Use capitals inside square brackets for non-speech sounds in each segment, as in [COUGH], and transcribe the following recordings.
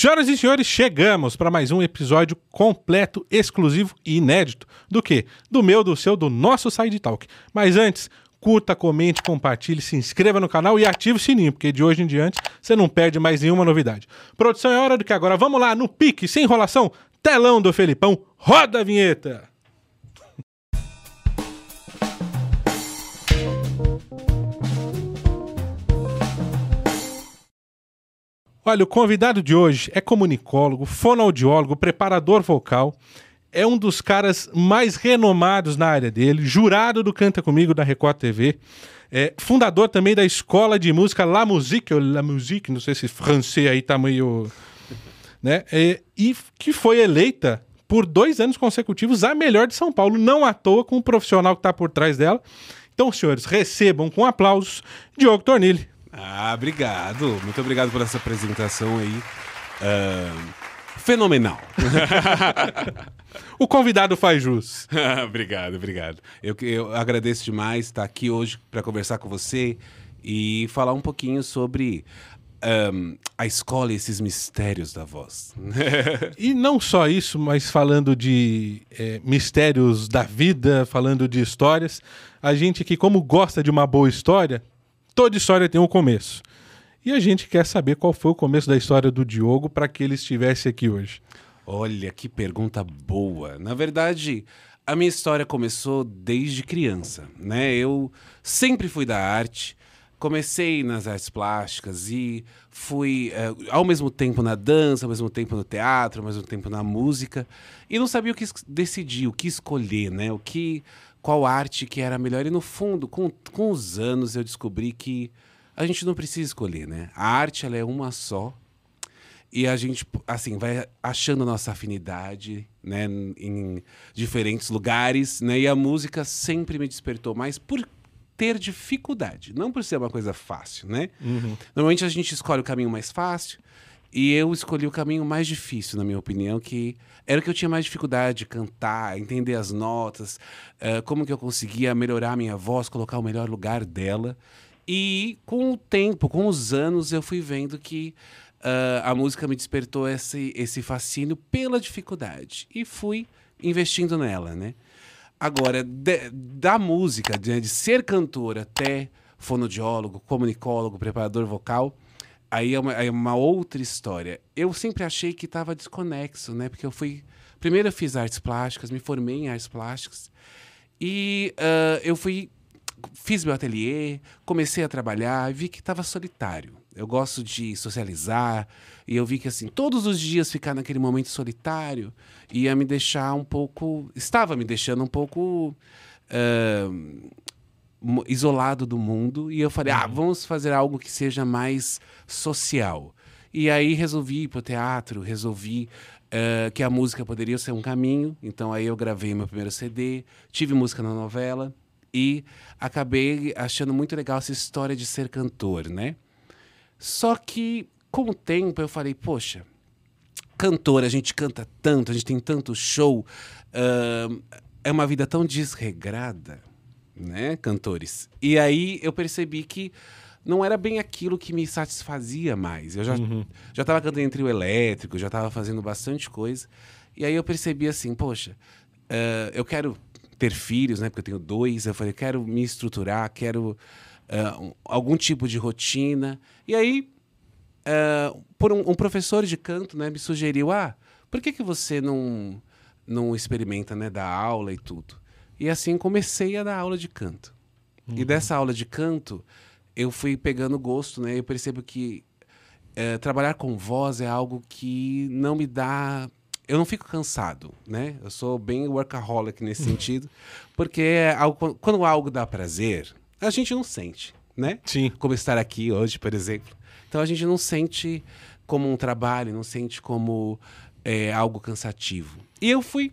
Senhoras e senhores, chegamos para mais um episódio completo, exclusivo e inédito. Do que? Do meu, do seu, do nosso Side Talk. Mas antes, curta, comente, compartilhe, se inscreva no canal e ative o sininho, porque de hoje em diante você não perde mais nenhuma novidade. Produção, é hora do que agora. Vamos lá, no pique, sem enrolação, telão do Felipão, roda a vinheta! Olha, o convidado de hoje é comunicólogo, fonoaudiólogo, preparador vocal. É um dos caras mais renomados na área dele, jurado do Canta Comigo da Record TV. É, fundador também da escola de música La Musique, ou La Musique, não sei se francês aí tá meio. Né? É, e que foi eleita por dois anos consecutivos a melhor de São Paulo, não à toa com o profissional que está por trás dela. Então, senhores, recebam com aplausos Diogo Tornilli. Ah, obrigado. Muito obrigado por essa apresentação aí. Uh, fenomenal. [LAUGHS] o convidado faz jus. [LAUGHS] obrigado, obrigado. Eu, eu agradeço demais estar aqui hoje para conversar com você e falar um pouquinho sobre um, a escola e esses mistérios da voz. [LAUGHS] e não só isso, mas falando de é, mistérios da vida, falando de histórias, a gente que, como gosta de uma boa história, Toda história tem um começo. E a gente quer saber qual foi o começo da história do Diogo para que ele estivesse aqui hoje. Olha, que pergunta boa. Na verdade, a minha história começou desde criança, né? Eu sempre fui da arte. Comecei nas artes plásticas e fui uh, ao mesmo tempo na dança, ao mesmo tempo no teatro, ao mesmo tempo na música. E não sabia o que decidir, o que escolher, né? O que qual arte que era melhor. E no fundo, com, com os anos, eu descobri que a gente não precisa escolher, né? A arte ela é uma só. E a gente, assim, vai achando nossa afinidade, né, em diferentes lugares, né? E a música sempre me despertou mais por ter dificuldade, não por ser uma coisa fácil, né? Uhum. Normalmente a gente escolhe o caminho mais fácil, e eu escolhi o caminho mais difícil, na minha opinião, que era o que eu tinha mais dificuldade de cantar, entender as notas, uh, como que eu conseguia melhorar a minha voz, colocar o melhor lugar dela. E com o tempo, com os anos, eu fui vendo que uh, a música me despertou esse, esse fascínio pela dificuldade. E fui investindo nela, né? Agora, de, da música, de, de ser cantor até fonodiólogo, comunicólogo, preparador vocal aí é uma, é uma outra história. Eu sempre achei que estava desconexo, né? Porque eu fui. Primeiro eu fiz artes plásticas, me formei em artes plásticas. E uh, eu fui. Fiz meu ateliê, comecei a trabalhar, vi que estava solitário. Eu gosto de socializar, e eu vi que, assim, todos os dias ficar naquele momento solitário ia me deixar um pouco. Estava me deixando um pouco. Uh, isolado do mundo e eu falei, ah, uhum. vamos fazer algo que seja mais social. E aí resolvi ir para o teatro, resolvi uh, que a música poderia ser um caminho. Então aí eu gravei meu primeiro CD, tive música na novela e acabei achando muito legal essa história de ser cantor, né? Só que com o tempo eu falei, poxa, cantor, a gente canta tanto, a gente tem tanto show, uh, é uma vida tão desregrada né, cantores. E aí eu percebi que não era bem aquilo que me satisfazia mais. Eu já uhum. já estava cantando em trio elétrico, já estava fazendo bastante coisa. E aí eu percebi assim, poxa, uh, eu quero ter filhos, né? Porque eu tenho dois. Eu falei, quero me estruturar, quero uh, um, algum tipo de rotina. E aí, uh, por um, um, professor de canto, né, me sugeriu, ah, por que que você não não experimenta, né, dar aula e tudo? E assim comecei a dar aula de canto. Uhum. E dessa aula de canto, eu fui pegando gosto, né? Eu percebo que é, trabalhar com voz é algo que não me dá. Eu não fico cansado, né? Eu sou bem workaholic nesse [LAUGHS] sentido, porque é algo, quando algo dá prazer, a gente não sente, né? Sim. Como estar aqui hoje, por exemplo. Então a gente não sente como um trabalho, não sente como é, algo cansativo. E eu fui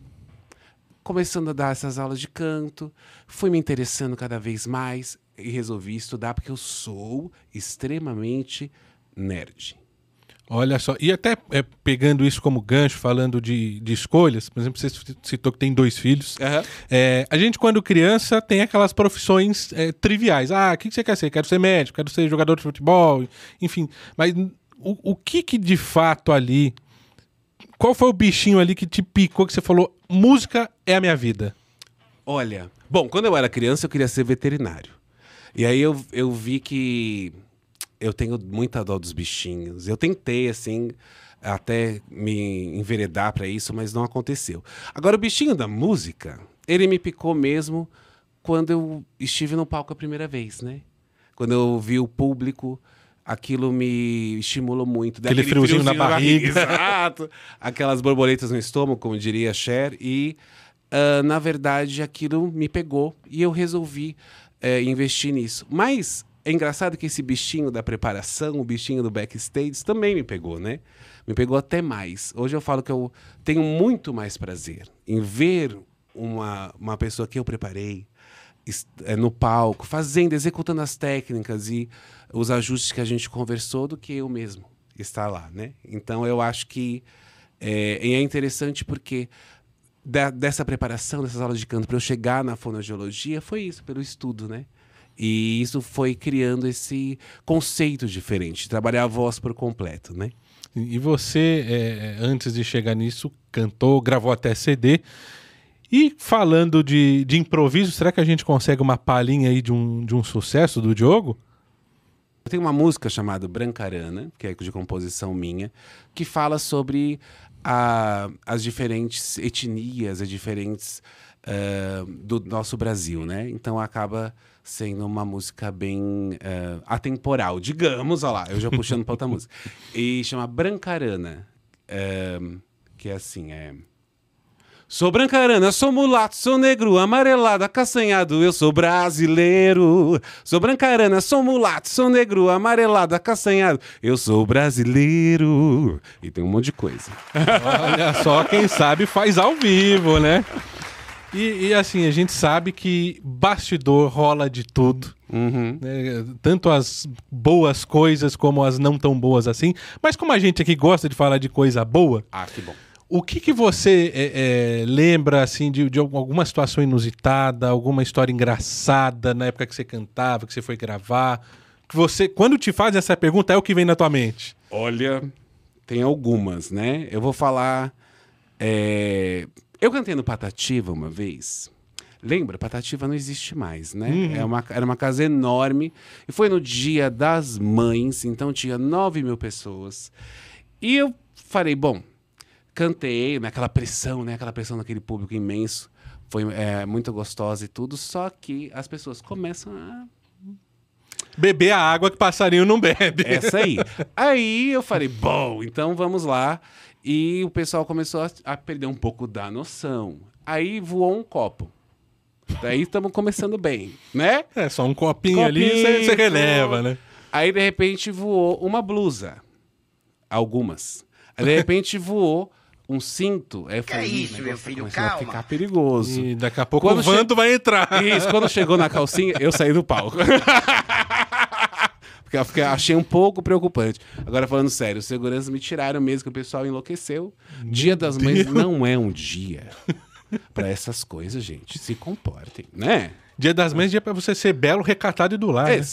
começando a dar essas aulas de canto, fui me interessando cada vez mais e resolvi estudar porque eu sou extremamente nerd. Olha só, e até é, pegando isso como gancho, falando de, de escolhas, por exemplo, você citou que tem dois filhos. Uhum. É, a gente, quando criança, tem aquelas profissões é, triviais. Ah, o que você quer ser? Quero ser médico, quero ser jogador de futebol, enfim. Mas o, o que que de fato ali. Qual foi o bichinho ali que te picou que você falou: música é a minha vida? Olha, bom, quando eu era criança eu queria ser veterinário. E aí eu, eu vi que eu tenho muita dó dos bichinhos. Eu tentei, assim, até me enveredar para isso, mas não aconteceu. Agora, o bichinho da música, ele me picou mesmo quando eu estive no palco a primeira vez, né? Quando eu vi o público, aquilo me estimulou muito. Aquele friozinho, na barriga. [LAUGHS] Exato. Aquelas borboletas no estômago, como diria Cher. E, uh, na verdade, aquilo me pegou e eu resolvi uh, investir nisso. Mas é engraçado que esse bichinho da preparação, o bichinho do backstage, também me pegou, né? Me pegou até mais. Hoje eu falo que eu tenho muito mais prazer em ver uma, uma pessoa que eu preparei no palco, fazendo, executando as técnicas e os ajustes que a gente conversou do que eu mesmo estar lá, né? Então eu acho que é, é interessante porque da, dessa preparação, dessas aulas de canto para eu chegar na fonoaudiologia foi isso, pelo estudo, né? E isso foi criando esse conceito diferente, trabalhar a voz por completo, né? E você, é, antes de chegar nisso, cantou, gravou até CD. E falando de, de improviso, será que a gente consegue uma palhinha aí de um, de um sucesso do Diogo? Tem uma música chamada Brancarana, que é de composição minha, que fala sobre a, as diferentes etnias, as diferentes uh, do nosso Brasil, né? Então acaba sendo uma música bem uh, atemporal, digamos, olha lá, eu já puxando para outra [LAUGHS] música. E chama Brancarana, uh, que é assim, é... Sou brancarana, sou mulato, sou negro, amarelado, acaçanhado, eu sou brasileiro. Sou brancarana, sou mulato, sou negro, amarelado, acaçanhado, eu sou brasileiro. E tem um monte de coisa. Olha só, quem sabe faz ao vivo, né? E, e, assim, a gente sabe que bastidor rola de tudo. Uhum. Né? Tanto as boas coisas como as não tão boas assim. Mas como a gente aqui gosta de falar de coisa boa. Ah, que bom. O que, que você é, é, lembra assim de, de, alguma situação inusitada, alguma história engraçada na época que você cantava, que você foi gravar? Que você, quando te fazem essa pergunta, é o que vem na tua mente? Olha, tem algumas, né? Eu vou falar. É, eu cantei no Patativa uma vez. Lembra? Patativa não existe mais, né? Uhum. É uma, era uma casa enorme. E foi no dia das mães, então tinha 9 mil pessoas. E eu falei, bom, cantei naquela pressão, né? Aquela pressão daquele público imenso. Foi é, muito gostosa e tudo. Só que as pessoas começam a beber a água que passarinho não bebe. Essa aí. [LAUGHS] aí eu falei, bom, então vamos lá. E o pessoal começou a, a perder um pouco da noção. Aí voou um copo. Daí estamos começando bem, né? É, só um copinho, copinho ali você releva, né? Aí de repente voou uma blusa. Algumas. Aí de repente voou um cinto. Aí eu falei, que é isso, meu filho, calma. a ficar perigoso. E daqui a pouco quando o vanto che... vai entrar. Isso, quando chegou na calcinha, eu saí do palco. [LAUGHS] Porque eu achei um pouco preocupante. Agora, falando sério, os seguranças me tiraram mesmo, que o pessoal enlouqueceu. Meu dia das Mães Deus. não é um dia para essas coisas, gente. Se comportem, né? Dia das Mães é dia para você ser belo, recatado e do lar. Né? [LAUGHS]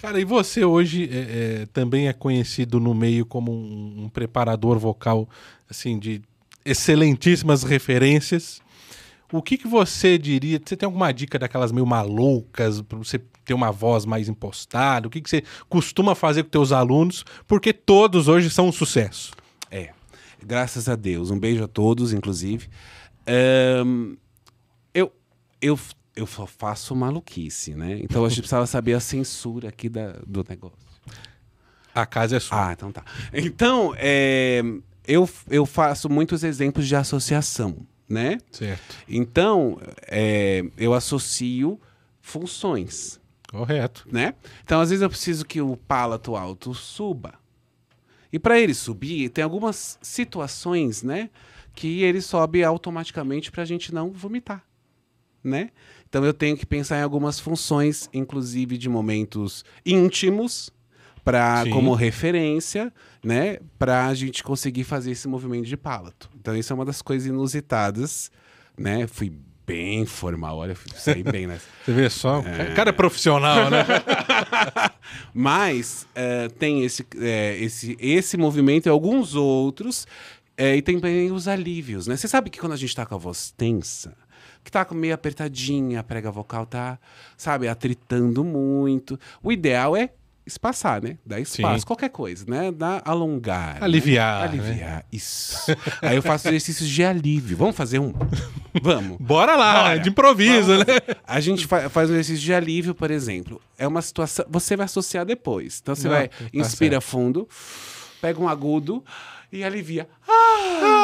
Cara, e você hoje é, é, também é conhecido no meio como um, um preparador vocal, assim, de excelentíssimas referências. O que, que você diria? Você tem alguma dica daquelas meio malucas para você ter uma voz mais impostada? O que, que você costuma fazer com teus alunos? Porque todos hoje são um sucesso. É, graças a Deus. Um beijo a todos, inclusive. Um, eu, eu, eu faço maluquice, né? Então a gente precisava saber a censura aqui da, do negócio. A casa é sua. Ah, então tá. Então, é, eu, eu faço muitos exemplos de associação né? Certo. Então, é, eu associo funções. Correto. Né? Então, às vezes eu preciso que o palato alto suba. E para ele subir, tem algumas situações, né? Que ele sobe automaticamente para a gente não vomitar, né? Então eu tenho que pensar em algumas funções, inclusive de momentos íntimos, para como referência, né, para a gente conseguir fazer esse movimento de palato. Então isso é uma das coisas inusitadas, né? Fui bem formal. Olha, saí bem nessa. [LAUGHS] Você vê só? O cara é profissional, né? [LAUGHS] Mas eh, tem esse, eh, esse, esse movimento e alguns outros. eh, e tem também os alívios, né? Você sabe que quando a gente tá com a voz tensa, que tá meio apertadinha, a prega vocal tá, sabe, atritando muito. O ideal é espaçar, né? Dar espaço, Sim. qualquer coisa, né? Dar alongar. né? Aliviar, né? Aliviar, isso. Aí eu faço exercícios de alívio. Vamos fazer um? Vamos. Bora lá, Bora. né? de improviso, Vamos. né? A gente fa- faz um exercício de alívio, por exemplo. É uma situação. Você vai associar depois. Então você Não, vai, tá inspira fundo, pega um agudo e alivia. Ah!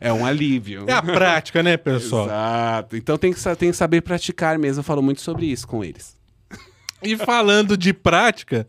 É um alívio. É a prática, né, pessoal? Exato. Então tem que, tem que saber praticar mesmo. Eu falo muito sobre isso com eles. E falando de prática,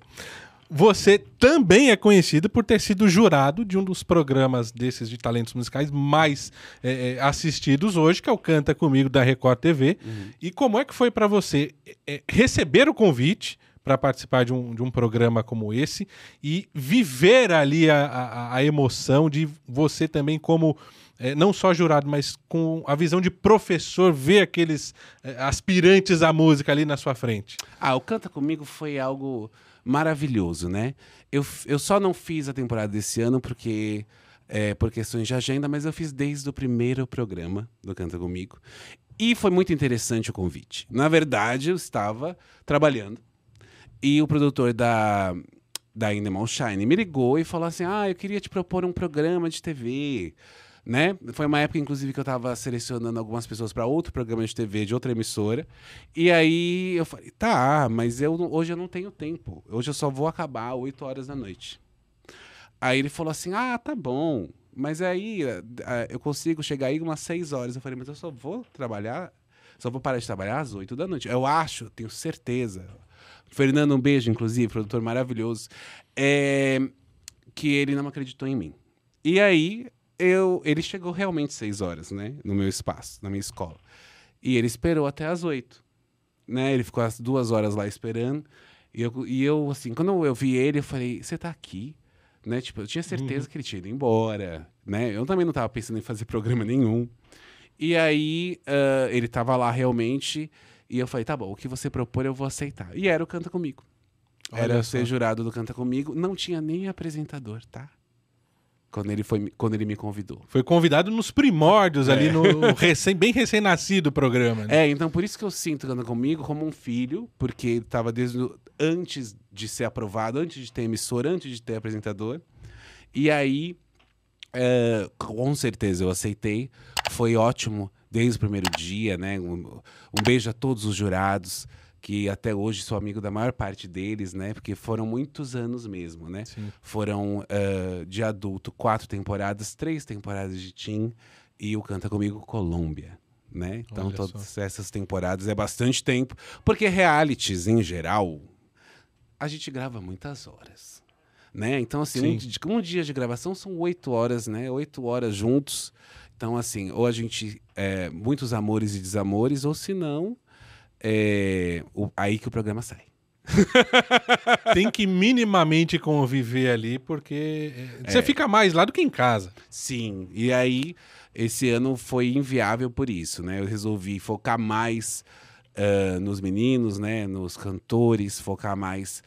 você também é conhecido por ter sido jurado de um dos programas desses de talentos musicais mais é, é, assistidos hoje, que é o Canta Comigo da Record TV. E como é que foi pra você é, receber o convite para participar de um, de um programa como esse e viver ali a, a- a emoção de você também como é, não só jurado, mas com a visão de professor, ver aqueles é, aspirantes à música ali na sua frente. Ah, o Canta Comigo foi algo maravilhoso, né? Eu, eu só não fiz a temporada desse ano porque é, por questões de agenda, mas eu fiz desde o primeiro programa do Canta Comigo. E foi muito interessante o convite. Na verdade, eu estava trabalhando e o produtor da, da Endemol Shine me ligou e falou assim: Ah, eu queria te propor um programa de TV. Né? Foi uma época, inclusive, que eu estava selecionando algumas pessoas para outro programa de TV de outra emissora. E aí eu falei, tá, mas eu, hoje eu não tenho tempo. Hoje eu só vou acabar 8 horas da noite. Aí ele falou assim: ah, tá bom. Mas aí eh, eh, eu consigo chegar aí umas 6 horas. Eu falei, mas eu só vou trabalhar, só vou parar de trabalhar às 8 da noite. Eu acho, tenho certeza. Fernando, um beijo, inclusive, produtor maravilhoso. É, que ele não acreditou em mim. E aí, eu, ele chegou realmente seis horas, né? No meu espaço, na minha escola. E ele esperou até as oito. Né? Ele ficou as duas horas lá esperando. E eu, e eu assim, quando eu, vi ele, eu falei, você tá aqui? Né? Tipo, eu tinha certeza que ele tinha ido embora, né? Eu também não tava pensando em fazer [LAUGHS] programa nenhum. E aí, ah, ele tava lá realmente, e eu falei, tá bom, o que você propor eu vou aceitar. E era o Canta Comigo. Era Olha eu só. ser jurado do Canta Comigo. Não tinha nem apresentador, tá? Quando ele, foi, quando ele me convidou. Foi convidado nos primórdios ali, no [LAUGHS] recém, bem recém-nascido programa. Né? É, então por isso que eu sinto Canta Comigo como um filho, porque ele estava desde antes de ser aprovado, antes de ter emissor, antes de ter apresentador. E aí, é, com certeza eu aceitei. Foi ótimo desde o primeiro dia, né? Um, um beijo a todos os jurados, que até hoje sou amigo da maior parte deles, né? Porque foram muitos anos mesmo, né? Sim. Foram eh, de adulto quatro temporadas, três temporadas de Tim e o Canta Comigo Colômbia. Né? Então, Olha todas essas temporadas é bastante tempo, porque realities, em geral, a gente grava muitas horas. Né? Então, assim, um, um dia de gravação são oito horas, né? Oito horas juntos. Então, assim, ou a gente. é, muitos amores e desamores, ou se não, é, o- aí que o programa sai. [LAUGHS] Tem que minimamente conviver ali, porque é, você É. fica mais lá do que em casa. Sim, e aí esse ano foi inviável por isso, né? Eu resolvi focar mais ah, nos meninos, né? Nos cantores, focar mais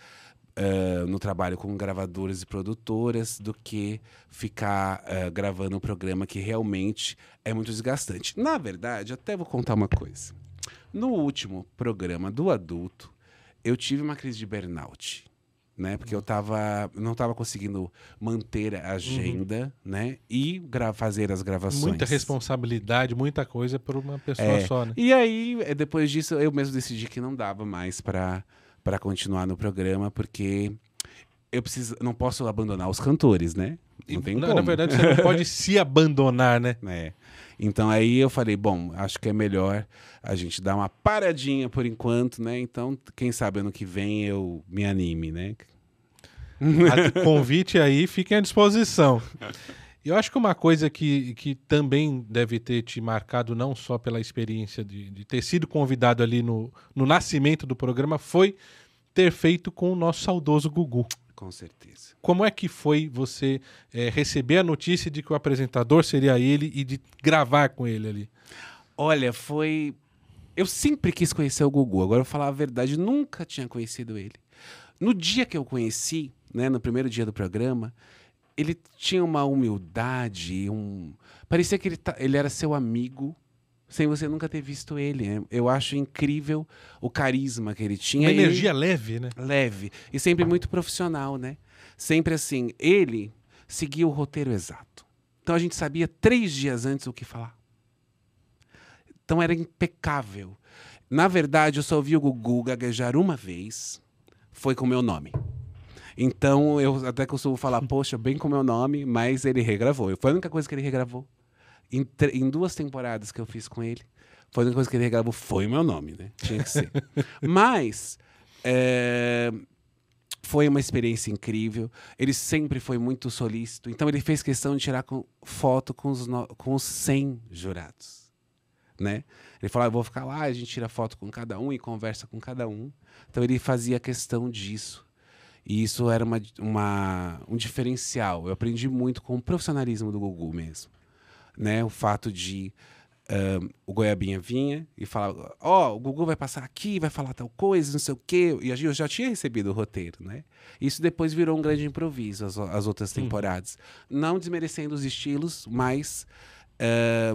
ah, no trabalho com gravadores e produtoras do que ficar ah, gravando um programa que realmente é muito desgastante. Na verdade, até vou contar uma coisa. No último programa do adulto, eu tive uma crise de burnout. Né? Porque eu tava, não estava conseguindo manter a agenda, né? E fazer as gravações. Muita responsabilidade, muita coisa por uma pessoa É. só, né? E aí, eh, depois disso, eu mesmo decidi que não dava mais para para continuar no programa, porque eu preciso, não posso abandonar os cantores, né? Não tem na, como. na verdade, você não pode se abandonar, né? [LAUGHS] É. Então aí eu falei, bom, acho que é melhor a gente dar uma paradinha por enquanto, né? Então, quem sabe ano que vem eu me anime, né? [LAUGHS] A convite aí, fiquem à disposição. [LAUGHS] Eu acho que uma coisa que, que também deve ter te marcado, não só pela experiência de, de ter sido convidado ali no, no nascimento do programa, foi ter feito com o nosso saudoso Gugu. Com certeza. Como é que foi você é, receber a notícia de que o apresentador seria ele e de gravar com ele ali? Olha, foi. Eu sempre quis conhecer o Gugu. Agora, eu vou falar a verdade, nunca tinha conhecido ele. No dia que eu conheci, né, no primeiro dia do programa, ele tinha uma humildade, um. Parecia que ele, tá... ele era seu amigo, sem você nunca ter visto ele. Né? Eu acho incrível o carisma que ele tinha. Uma energia ele... leve, né? Leve. E sempre muito profissional, né? Sempre assim. Ele seguia o roteiro exato. Então a gente sabia três dias antes o que falar. Então era impecável. Na verdade, eu só ouvi o Gugu gaguejar uma vez. Foi com o meu nome. Então eu até costumo falar, poxa, bem com o meu nome, mas ele regravou. Foi a única coisa que ele regravou em, em, duas temporadas que eu fiz com ele, foi a única coisa que ele regravou foi o meu nome, né? Tinha que ser. [LAUGHS] Mas é, foi uma experiência incrível. Ele sempre foi muito solícito. Então ele fez questão de tirar com, foto com os, no, com os 100 jurados. Né? Ele falou: ah, eu vou ficar lá, a gente tira foto com cada um e conversa com cada um. Então ele fazia questão disso. E isso era uma, uma, um diferencial. Eu aprendi muito com o profissionalismo do Gugu mesmo né? O fato de um, o Goiabinha vinha e falava, ó, oh, o Gugu vai passar aqui, vai falar tal coisa, não sei o quê. E eu já tinha recebido o roteiro, né? Isso depois virou um grande improviso, as, as outras temporadas. Uhum. Não desmerecendo os estilos, mas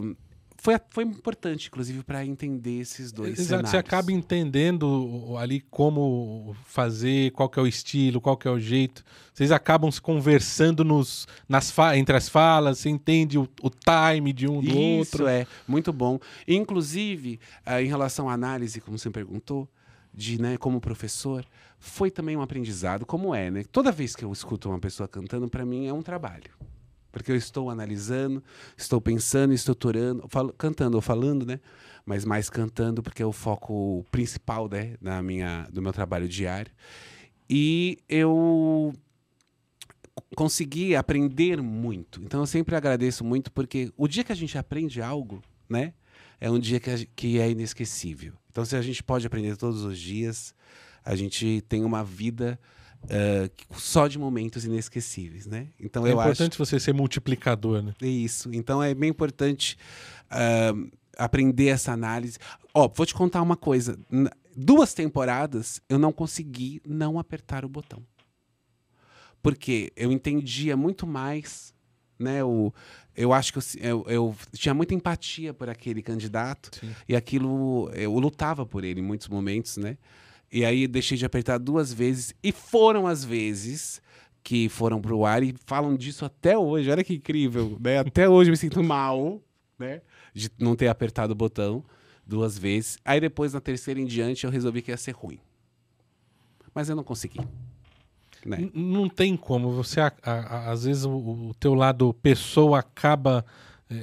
um, foi, foi importante, inclusive, para entender esses dois Exato, cenários. você acaba entendendo ali como fazer, qual que é o estilo, qual que é o jeito. Vocês acabam se conversando nos, nas entre as falas, você entende o, o time de um do Isso, outro. Isso, é. Muito bom. Inclusive, uh, em relação à análise, como você perguntou, de, né, como professor, foi também um aprendizado, como é, né? Toda vez que eu escuto uma pessoa cantando, para mim é um trabalho porque eu estou analisando, estou pensando, estruturando, falo, cantando ou falando, né? Mas mais cantando porque é o foco principal, né, na minha, do meu trabalho diário. E eu consegui aprender muito. Então eu sempre agradeço muito porque o dia que a gente aprende algo, né, é um dia que, a, que é inesquecível. Então se a gente pode aprender todos os dias, a gente tem uma vida Uh, só de momentos inesquecíveis, né? Então é eu importante acho... você ser multiplicador, né? Isso. Então é bem importante uh, aprender essa análise. Ó, vou te contar uma coisa. Duas temporadas eu não consegui não apertar o botão, porque eu entendia muito mais, né? O, eu acho que eu, eu, eu tinha muita empatia por aquele candidato Sim. e aquilo eu lutava por ele em muitos momentos, né? E aí deixei de apertar duas vezes. E foram as vezes que foram pro ar e falam disso até hoje. Olha que incrível, né? Até hoje me sinto mal, né? De não ter apertado o botão duas vezes. Aí depois, na terceira em diante, eu resolvi que ia ser ruim. Mas eu não consegui. Né? Não tem como. Você, a, a, às vezes, o, o teu lado pessoa acaba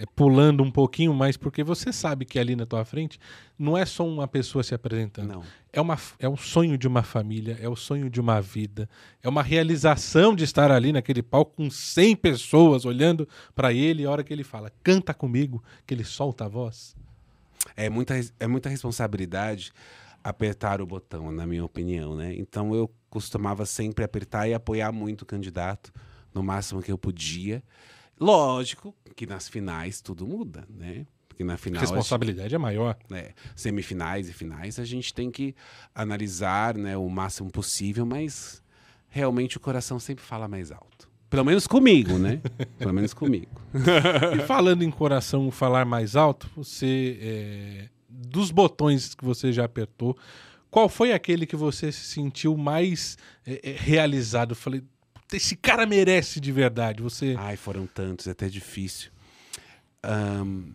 é, pulando um pouquinho mais, porque você sabe que ali na tua frente não é só uma pessoa se apresentando. Não. É, uma, é o sonho de uma família, é o sonho de uma vida, é uma realização de estar ali naquele palco com 100 pessoas olhando para ele e a hora que ele fala, canta comigo, que ele solta a voz. É muita, é muita responsabilidade apertar o botão, na minha opinião, né? Então eu costumava sempre apertar e apoiar muito o candidato no máximo que eu podia. Lógico que nas finais tudo muda, né? Porque na final. A responsabilidade gente, é maior. Né, semifinais e finais, a gente tem que analisar né, o máximo possível, mas realmente o coração sempre fala mais alto. Pelo menos comigo, né? [LAUGHS] Pelo menos comigo. e falando em coração falar mais alto, você. É, dos botões que você já apertou, qual foi aquele que você se sentiu mais é, é realizado? Falei, esse cara merece de verdade. Você. Ai, foram tantos, é até difícil. Um,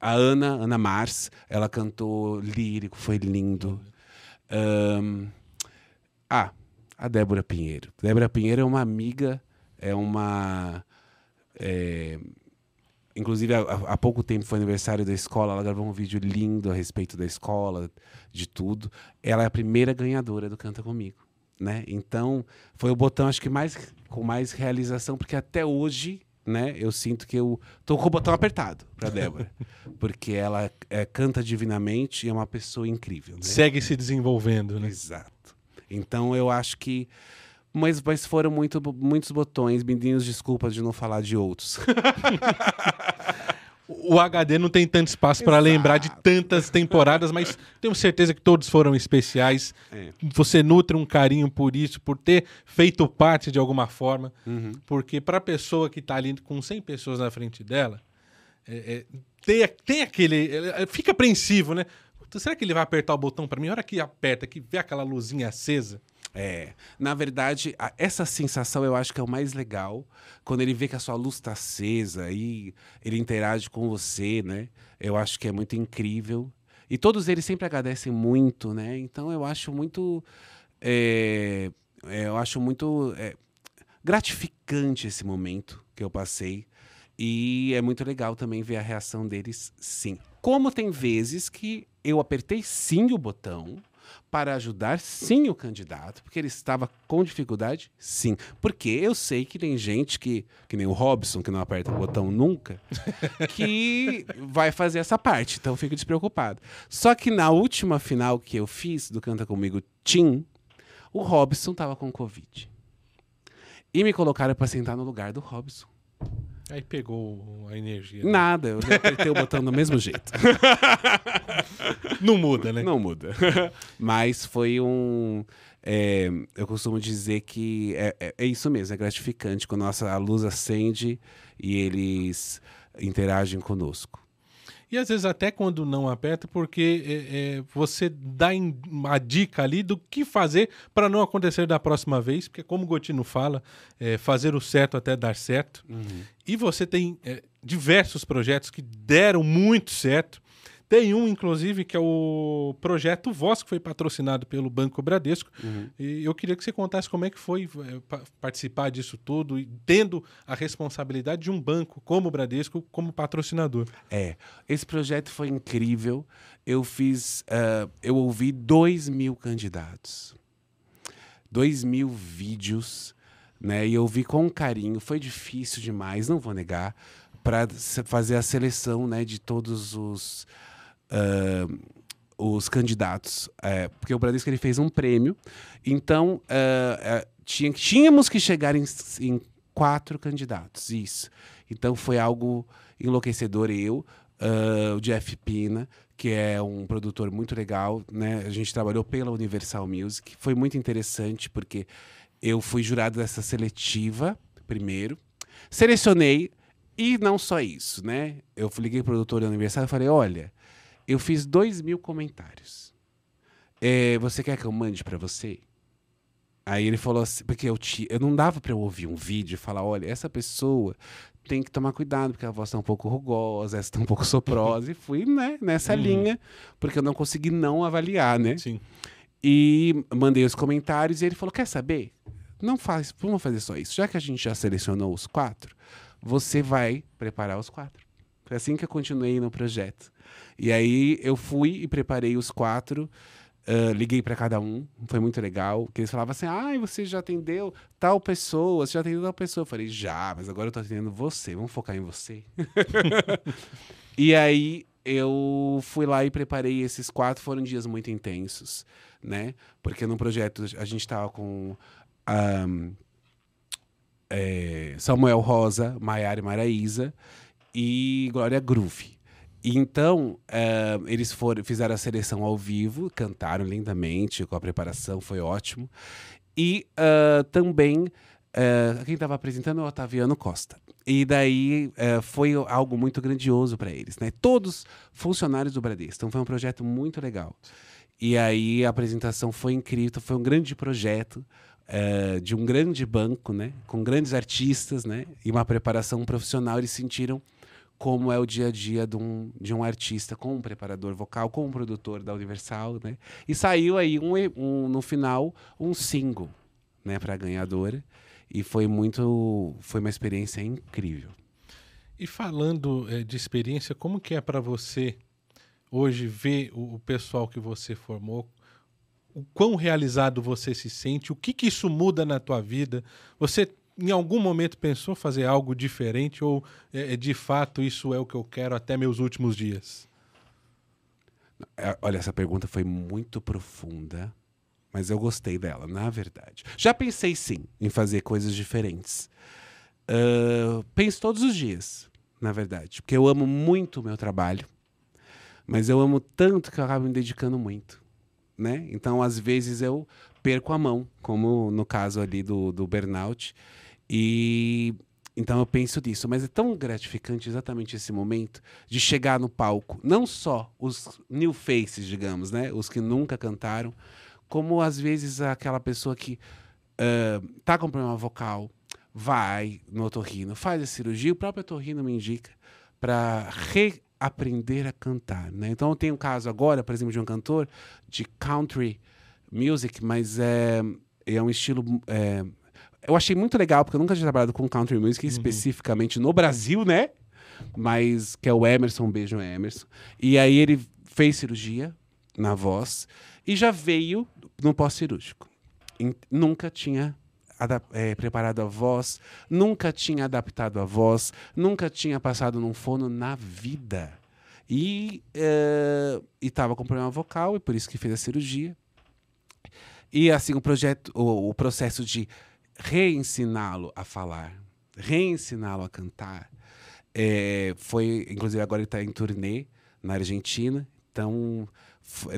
a Ana, Ana Mars, ela cantou lírico, foi lindo. Um, ah, a Débora Pinheiro. Débora Pinheiro é uma amiga, é uma. É, inclusive, há, há, pouco tempo foi aniversário da escola, ela gravou um vídeo lindo a respeito da escola, de tudo. Ela é a primeira ganhadora do Canta Comigo né? Então, foi o botão acho que mais com mais realização, porque até hoje, né, eu sinto que eu tô com o botão apertado para Débora, [LAUGHS] porque ela é, canta divinamente e é uma pessoa incrível, né? Segue se desenvolvendo, né? Exato. Então, eu acho que Mas, mas foram muito, muitos botões, meninos, desculpas de não falar de outros. [LAUGHS] O HD não tem tanto espaço para lembrar de tantas temporadas, mas tenho certeza que todos foram especiais. É. Você nutre um carinho por isso, por ter feito parte de alguma forma. Uhum. Porque para a pessoa que está ali com 100 pessoas na frente dela, é, é, tem, tem aquele. é, Fica apreensivo, né? Será que ele vai apertar o botão para mim? A hora que aperta, que vê aquela luzinha acesa. É, na verdade, a- essa sensação eu acho que é o mais legal, quando ele vê que a sua luz está acesa e ele interage com você, né? Eu acho que é muito incrível. E todos eles sempre agradecem muito, né? Então eu acho muito, é, é, eu acho muito é, gratificante esse momento que eu passei. E é muito legal também ver a reação deles, sim. Como tem vezes que eu apertei sim o botão para ajudar sim o candidato, porque ele estava com dificuldade, sim. Porque eu sei que tem gente que, que nem o Robson, que não aperta o botão nunca, [LAUGHS] que vai fazer essa parte, então eu fico despreocupado. Só que na última final que eu fiz do Canta Comigo Tim, o Robson estava com Covid. E me colocaram para sentar no lugar do Robson. Aí pegou a energia. né? Nada, eu apertei o botão do mesmo jeito. [LAUGHS] Não muda, né? Não muda. [LAUGHS] Mas foi um. é, eu costumo dizer que é, é- é isso mesmo, é gratificante quando a nossa a luz acende e eles interagem conosco. E às vezes até quando não aperta, porque é, é, você dá em- uma dica ali do que fazer para não acontecer da próxima vez, porque como o Gotino fala, é, fazer o certo até dar certo. E você tem é, diversos projetos que deram muito certo. Tem um, inclusive, que é o projeto Voz, que foi patrocinado pelo Banco Bradesco. E eu queria que você contasse como é que foi pa- participar disso tudo, e tendo a responsabilidade de um banco como o Bradesco como patrocinador. É, esse projeto foi incrível. Eu fiz, ah, eu ouvi dois mil candidatos, dois mil vídeos, né? E eu ouvi com carinho. Foi difícil demais, não vou negar, para fazer a seleção, né, de todos os ah, os candidatos, É, porque o Bradesco ele fez um prêmio, então ah, tinha, tínhamos que chegar em, em quatro candidatos, isso. Então foi algo enlouquecedor. Eu, ah, o Jeff Pina, que é um produtor muito legal, né? A gente trabalhou pela Universal Music, foi muito interessante porque eu fui jurado dessa seletiva primeiro, selecionei e não só isso, né? Eu liguei pro produtor da Universal e falei, olha, eu fiz dois mil comentários. É, você quer que eu mande para você? Aí ele falou assim, porque eu, ti, eu não dava para eu ouvir um vídeo e falar, olha, essa pessoa tem que tomar cuidado, porque a voz tá um pouco rugosa, essa tá um pouco soprosa, e fui né, nessa linha, porque eu não consegui não avaliar, né? Sim. E mandei os comentários e ele falou: quer saber? Não faz, vamos fazer só isso. Já que a gente já selecionou os quatro, você vai preparar os quatro. Foi assim que eu continuei no projeto. E aí eu fui e preparei os quatro. ah, liguei para cada um, foi muito legal. Que eles falavam assim: ah, você já atendeu tal pessoa, você já atendeu tal pessoa. Eu falei: já, mas agora eu tô atendendo você, vamos focar em você. [LAUGHS] E aí eu fui lá e preparei esses quatro, foram dias muito intensos, né? Porque no projeto a gente tava com ahn, é, Samuel Rosa, Maiara e Maraísa e Glória Groove. Então, eh, eles foram, fizeram a seleção ao vivo, cantaram lindamente, com a preparação, foi ótimo. E ah, também, eh, quem estava apresentando é o Otaviano Costa. E daí foi algo muito grandioso para eles, né? Todos funcionários do Bradesco. Então foi um projeto muito legal. E aí a apresentação foi incrível, então foi um grande projeto eh, de um grande banco, né? Com grandes artistas, né? E uma preparação profissional. Eles sentiram como é o dia a dia de um, de um artista com um preparador vocal, com um produtor da Universal, né? E saiu aí um, um- no final um single, né, para ganhadora. E foi muito, foi uma experiência incrível. E falando eh, de experiência, como que é para você hoje ver o, o pessoal que você formou? O quão realizado você se sente? O que que isso muda na tua vida? Você em algum momento pensou fazer algo diferente ou eh, de fato isso é o que eu quero até meus últimos dias? É, Olha, essa pergunta foi muito profunda, mas eu gostei dela, na verdade. Já pensei sim em fazer coisas diferentes. Uh, penso todos os dias, na verdade, porque eu amo muito o meu trabalho, mas eu amo tanto que eu acabo me dedicando muito. Né? Então, às vezes, eu perco a mão, como no caso ali do, do burnout. E então eu penso nisso, mas é tão gratificante exatamente esse momento de chegar no palco, não só os new faces, digamos, né, os que nunca cantaram, como às vezes aquela pessoa que uh, tá com problema vocal, vai no otorrino, faz a cirurgia, o próprio otorrino me indica para reaprender a cantar, né? Então eu tenho um caso agora, por exemplo, de um cantor de country music, mas é, é um estilo é, eu achei muito legal, porque eu nunca tinha trabalhado com country music, uhum. especificamente no Brasil, né? Mas que é o Emerson, um beijo Emerson. E aí ele fez cirurgia na voz e já veio no pós-cirúrgico. Nunca tinha é, preparado a voz, nunca tinha adaptado a voz, nunca tinha passado num fono na vida. E é, estava com problema vocal, e por isso que fez a cirurgia. E assim, o projeto, o, o processo de reensiná-lo a falar, reensiná-lo a cantar. É, foi, inclusive, agora ele está em turnê na Argentina, então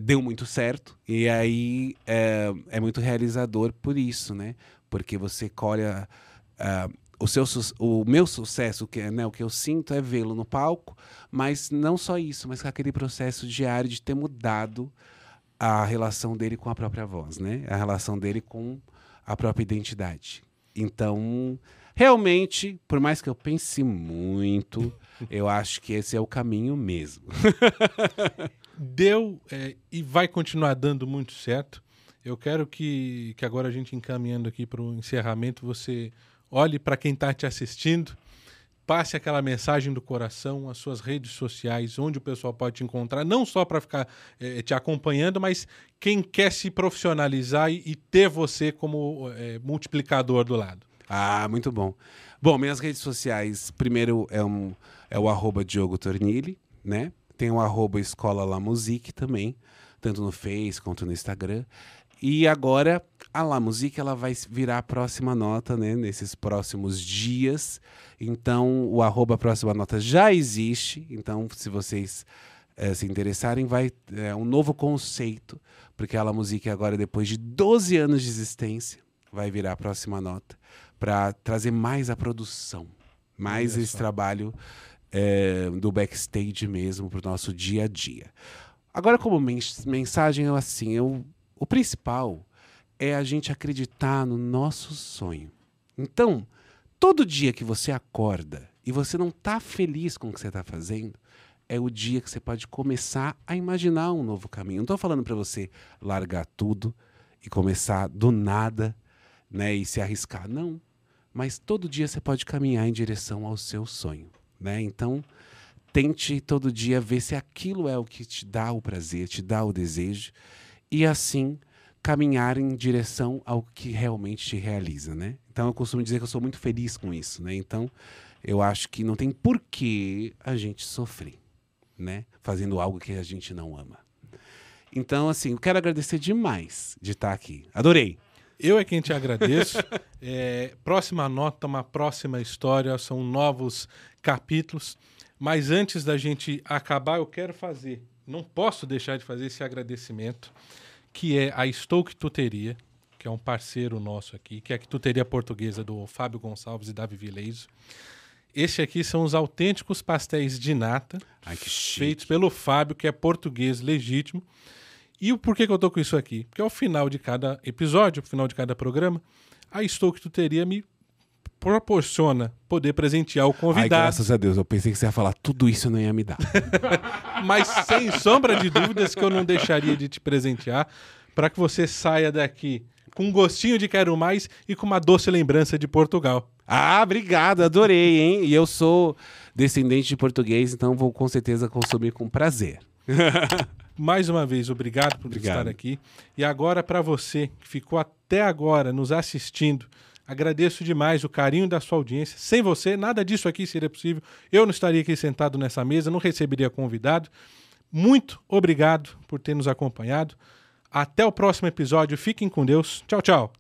deu muito certo. E aí é, é, muito realizador por isso, né? Porque você colhe uh, o, seu, o meu sucesso, que, né, o que eu sinto é vê-lo no palco, mas não só isso, mas aquele processo diário de ter mudado a relação dele com a própria voz, né? A relação dele com a própria identidade. Então, realmente, por mais que eu pense muito, [LAUGHS] eu acho que esse é o caminho mesmo. [LAUGHS] Deu é, e vai continuar dando muito certo. Eu quero que, que agora a gente encaminhando aqui para o encerramento, você olhe para quem está te assistindo passe aquela mensagem do coração, as suas redes sociais, onde o pessoal pode te encontrar, não só para ficar é, te acompanhando, mas quem quer se profissionalizar e, e ter você como é, multiplicador do lado. Ah, muito bom. Bom, minhas redes sociais, primeiro é, um, é o arroba Diogo Tornilli, né? Tem o arroba Escola La Musique também, tanto no Face quanto no Instagram. E agora a La Musique ela vai virar a próxima nota, né? Nesses próximos dias. Então o arroba próxima nota já existe. Então se vocês é, se interessarem, vai é um novo conceito, porque a La Musique agora depois de 12 anos de existência vai virar a próxima nota para trazer mais a produção, mais esse trabalho é, do backstage mesmo para o nosso dia a dia. Agora como mensagem eu assim eu o principal é a gente acreditar no nosso sonho. Então, todo dia que você acorda e você não está feliz com o que você está fazendo, é o dia que você pode começar a imaginar um novo caminho. Não estou falando para você largar tudo e começar do nada né, e se arriscar. Não. Mas todo dia você pode caminhar em direção ao seu sonho. Né? Então, tente todo dia ver se aquilo é o que te dá o prazer, te dá o desejo e assim caminhar em direção ao que realmente te realiza, né? Então eu costumo dizer que eu sou muito feliz com isso, né? Então eu acho que não tem porquê a gente sofrer, né? Fazendo algo que a gente não ama. Então, assim, eu quero agradecer demais de estar aqui. Adorei. Eu é quem te agradeço. [LAUGHS] é, próxima nota, uma próxima história, são novos capítulos. Mas antes da gente acabar, eu quero fazer não posso deixar de fazer esse agradecimento, que é a Stoke Tuteria, que é um parceiro nosso aqui, que é a tuteria portuguesa do Fábio Gonçalves e Davi Vileiso. Este aqui são os autênticos pastéis de nata, Ai, feitos pelo Fábio, que é português legítimo. E o porquê que eu tô com isso aqui? Porque ao final de cada episódio, ao final de cada programa, a Stoke Tuteria me proporciona poder presentear o convidado. Ai, graças a Deus, eu pensei que você ia falar tudo isso não ia me dar. [LAUGHS] Mas sem sombra de dúvidas que eu não deixaria de te presentear para que você saia daqui com um gostinho de quero mais e com uma doce lembrança de Portugal. Ah, obrigado, adorei, hein? E eu sou descendente de português, então vou com certeza consumir com prazer. [LAUGHS] Mais uma vez, obrigado por obrigado. estar aqui. E agora, para você que ficou até agora nos assistindo, Agradeço demais o carinho da sua audiência. Sem você, nada disso aqui seria possível. Eu não estaria aqui sentado nessa mesa, não receberia convidado. Muito obrigado por ter nos acompanhado. Até o próximo episódio. Fiquem com Deus. Tchau, tchau.